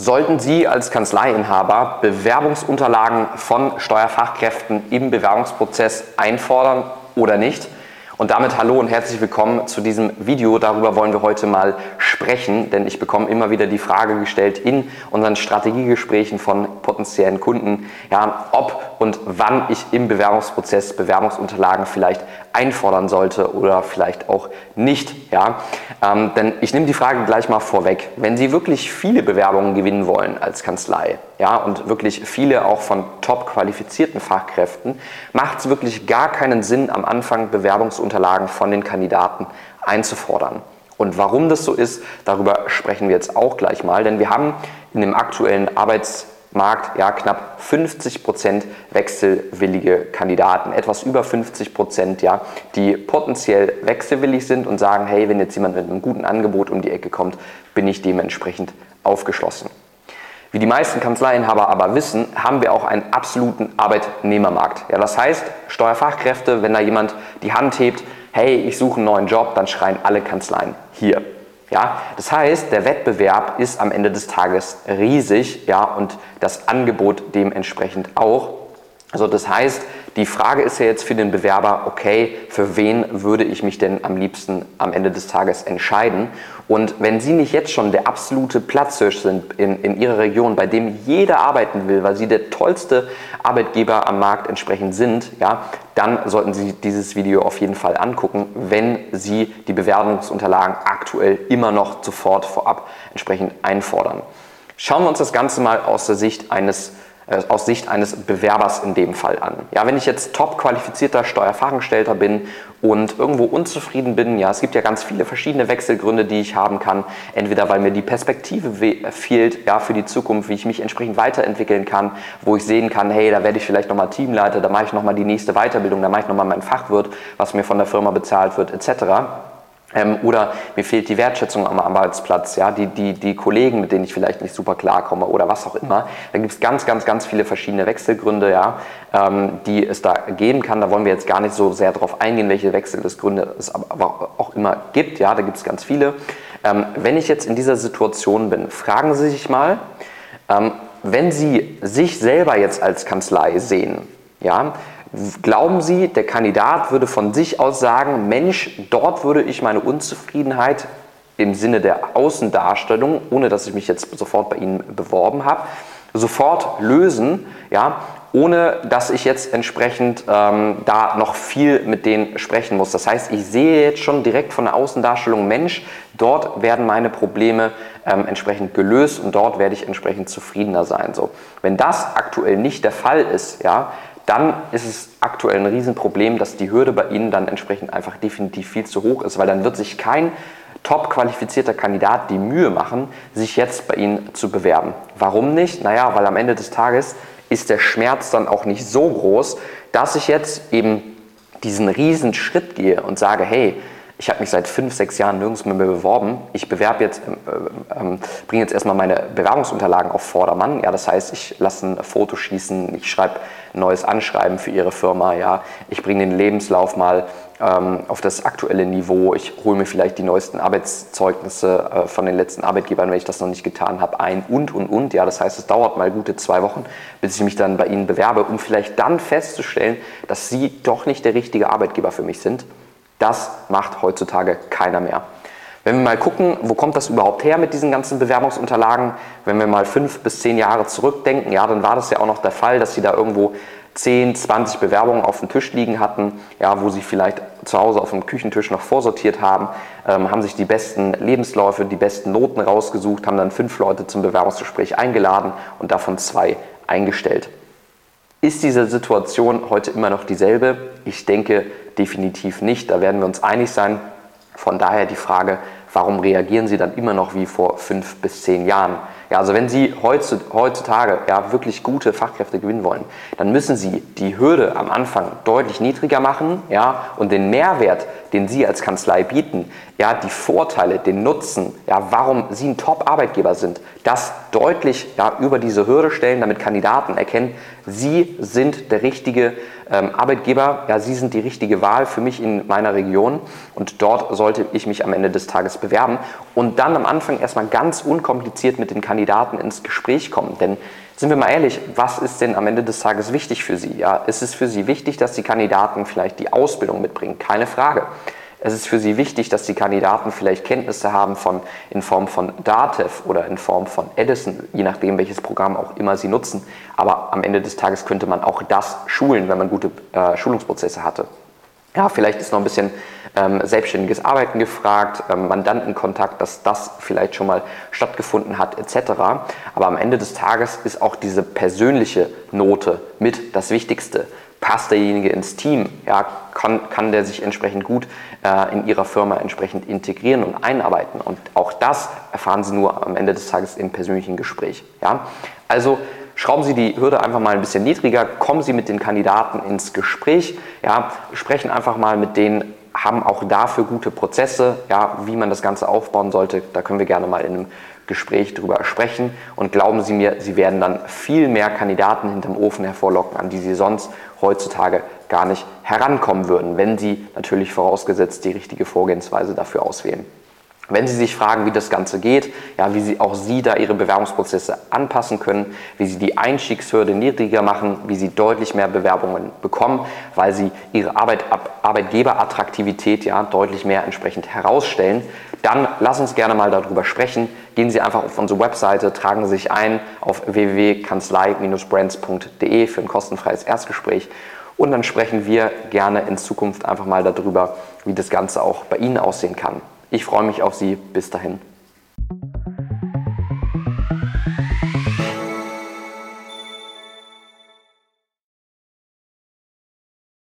Sollten Sie als Kanzleiinhaber Bewerbungsunterlagen von Steuerfachkräften im Bewerbungsprozess einfordern oder nicht? Und damit hallo und herzlich willkommen zu diesem Video. Darüber wollen wir heute mal sprechen, denn ich bekomme immer wieder die Frage gestellt in unseren Strategiegesprächen von potenziellen Kunden, ja, ob und wann ich im Bewerbungsprozess Bewerbungsunterlagen vielleicht einfordern sollte oder vielleicht auch nicht. Ja? Ähm, denn ich nehme die Frage gleich mal vorweg. Wenn Sie wirklich viele Bewerbungen gewinnen wollen als Kanzlei ja, und wirklich viele auch von top qualifizierten Fachkräften, macht es wirklich gar keinen Sinn, am Anfang Bewerbungsunterlagen von den Kandidaten einzufordern. Und warum das so ist, darüber sprechen wir jetzt auch gleich mal, denn wir haben in dem aktuellen Arbeits Markt ja, knapp 50 Prozent wechselwillige Kandidaten, etwas über 50 Prozent, ja, die potenziell wechselwillig sind und sagen, hey, wenn jetzt jemand mit einem guten Angebot um die Ecke kommt, bin ich dementsprechend aufgeschlossen. Wie die meisten Kanzleiinhaber aber wissen, haben wir auch einen absoluten Arbeitnehmermarkt. Ja, das heißt, Steuerfachkräfte, wenn da jemand die Hand hebt, hey, ich suche einen neuen Job, dann schreien alle Kanzleien hier. Ja, das heißt, der Wettbewerb ist am Ende des Tages riesig, ja, und das Angebot dementsprechend auch. Also das heißt, die Frage ist ja jetzt für den Bewerber, okay, für wen würde ich mich denn am liebsten am Ende des Tages entscheiden? Und wenn Sie nicht jetzt schon der absolute Platzhirsch sind in, in Ihrer Region, bei dem jeder arbeiten will, weil Sie der tollste Arbeitgeber am Markt entsprechend sind, ja, dann sollten Sie dieses Video auf jeden Fall angucken, wenn Sie die Bewerbungsunterlagen aktuell immer noch sofort vorab entsprechend einfordern. Schauen wir uns das Ganze mal aus der Sicht eines aus Sicht eines Bewerbers in dem Fall an. Ja, wenn ich jetzt top qualifizierter Steuerfachangestellter bin und irgendwo unzufrieden bin, ja, es gibt ja ganz viele verschiedene Wechselgründe, die ich haben kann. Entweder weil mir die Perspektive fehlt, ja, für die Zukunft, wie ich mich entsprechend weiterentwickeln kann, wo ich sehen kann, hey, da werde ich vielleicht nochmal Teamleiter, da mache ich nochmal die nächste Weiterbildung, da mache ich nochmal mein Fachwirt, was mir von der Firma bezahlt wird, etc. Ähm, oder mir fehlt die Wertschätzung am Arbeitsplatz, ja, die, die, die Kollegen, mit denen ich vielleicht nicht super klarkomme oder was auch immer. Da gibt es ganz, ganz, ganz viele verschiedene Wechselgründe, ja, ähm, die es da geben kann. Da wollen wir jetzt gar nicht so sehr darauf eingehen, welche Wechselgründe es aber auch immer gibt. Ja, da gibt es ganz viele. Ähm, wenn ich jetzt in dieser Situation bin, fragen Sie sich mal, ähm, wenn Sie sich selber jetzt als Kanzlei sehen, ja, Glauben Sie, der Kandidat würde von sich aus sagen, Mensch, dort würde ich meine Unzufriedenheit im Sinne der Außendarstellung, ohne dass ich mich jetzt sofort bei Ihnen beworben habe, sofort lösen, ja, ohne dass ich jetzt entsprechend ähm, da noch viel mit denen sprechen muss. Das heißt, ich sehe jetzt schon direkt von der Außendarstellung, Mensch, dort werden meine Probleme ähm, entsprechend gelöst und dort werde ich entsprechend zufriedener sein. So, wenn das aktuell nicht der Fall ist, ja, dann ist es aktuell ein Riesenproblem, dass die Hürde bei Ihnen dann entsprechend einfach definitiv viel zu hoch ist, weil dann wird sich kein top qualifizierter Kandidat die Mühe machen, sich jetzt bei Ihnen zu bewerben. Warum nicht? Naja, weil am Ende des Tages ist der Schmerz dann auch nicht so groß, dass ich jetzt eben diesen riesen Schritt gehe und sage, hey, ich habe mich seit fünf, sechs Jahren nirgends mehr beworben. Ich bewerbe jetzt, äh, äh, bringe jetzt erstmal meine Bewerbungsunterlagen auf Vordermann. Ja, das heißt, ich lasse ein Foto schießen, ich schreibe ein neues Anschreiben für Ihre Firma. Ja, ich bringe den Lebenslauf mal ähm, auf das aktuelle Niveau. Ich hole mir vielleicht die neuesten Arbeitszeugnisse äh, von den letzten Arbeitgebern, wenn ich das noch nicht getan habe, ein und und und. Ja, das heißt, es dauert mal gute zwei Wochen, bis ich mich dann bei Ihnen bewerbe, um vielleicht dann festzustellen, dass Sie doch nicht der richtige Arbeitgeber für mich sind das macht heutzutage keiner mehr. Wenn wir mal gucken, wo kommt das überhaupt her mit diesen ganzen Bewerbungsunterlagen, wenn wir mal fünf bis zehn Jahre zurückdenken, ja, dann war das ja auch noch der Fall, dass sie da irgendwo 10, 20 Bewerbungen auf dem Tisch liegen hatten, ja, wo sie vielleicht zu Hause auf dem Küchentisch noch vorsortiert haben, ähm, haben sich die besten Lebensläufe, die besten Noten rausgesucht, haben dann fünf Leute zum Bewerbungsgespräch eingeladen und davon zwei eingestellt. Ist diese Situation heute immer noch dieselbe? Ich denke definitiv nicht. Da werden wir uns einig sein. Von daher die Frage, warum reagieren Sie dann immer noch wie vor fünf bis zehn Jahren? Ja, also wenn Sie heutzutage ja, wirklich gute Fachkräfte gewinnen wollen, dann müssen Sie die Hürde am Anfang deutlich niedriger machen ja, und den Mehrwert, den Sie als Kanzlei bieten, ja, die Vorteile, den Nutzen, ja, warum Sie ein Top-Arbeitgeber sind, das deutlich ja, über diese Hürde stellen, damit Kandidaten erkennen, Sie sind der richtige ähm, Arbeitgeber, ja, Sie sind die richtige Wahl für mich in meiner Region und dort sollte ich mich am Ende des Tages bewerben und dann am Anfang erstmal ganz unkompliziert mit den Kandidaten ins Gespräch kommen. Denn sind wir mal ehrlich, was ist denn am Ende des Tages wichtig für Sie? Ja, ist es für Sie wichtig, dass die Kandidaten vielleicht die Ausbildung mitbringen? Keine Frage. Es ist für Sie wichtig, dass die Kandidaten vielleicht Kenntnisse haben von, in Form von Datev oder in Form von Edison, je nachdem, welches Programm auch immer Sie nutzen. Aber am Ende des Tages könnte man auch das schulen, wenn man gute äh, Schulungsprozesse hatte. Ja, vielleicht ist noch ein bisschen ähm, selbstständiges Arbeiten gefragt, ähm, Mandantenkontakt, dass das vielleicht schon mal stattgefunden hat, etc. Aber am Ende des Tages ist auch diese persönliche Note mit das Wichtigste passt derjenige ins Team, ja, kann, kann der sich entsprechend gut äh, in ihrer Firma entsprechend integrieren und einarbeiten. Und auch das erfahren Sie nur am Ende des Tages im persönlichen Gespräch. Ja? Also schrauben Sie die Hürde einfach mal ein bisschen niedriger, kommen Sie mit den Kandidaten ins Gespräch, ja, sprechen einfach mal mit denen, haben auch dafür gute Prozesse, ja, wie man das Ganze aufbauen sollte. Da können wir gerne mal in einem Gespräch drüber sprechen. Und glauben Sie mir, Sie werden dann viel mehr Kandidaten hinterm Ofen hervorlocken, an die Sie sonst heutzutage gar nicht herankommen würden, wenn Sie natürlich vorausgesetzt die richtige Vorgehensweise dafür auswählen. Wenn Sie sich fragen, wie das Ganze geht, ja, wie Sie auch Sie da Ihre Bewerbungsprozesse anpassen können, wie Sie die Einstiegshürde niedriger machen, wie Sie deutlich mehr Bewerbungen bekommen, weil Sie Ihre Arbeit, Arbeitgeberattraktivität ja deutlich mehr entsprechend herausstellen, dann lass uns gerne mal darüber sprechen. Gehen Sie einfach auf unsere Webseite, tragen Sie sich ein auf www.kanzlei-brands.de für ein kostenfreies Erstgespräch und dann sprechen wir gerne in Zukunft einfach mal darüber, wie das Ganze auch bei Ihnen aussehen kann. Ich freue mich auf Sie. Bis dahin.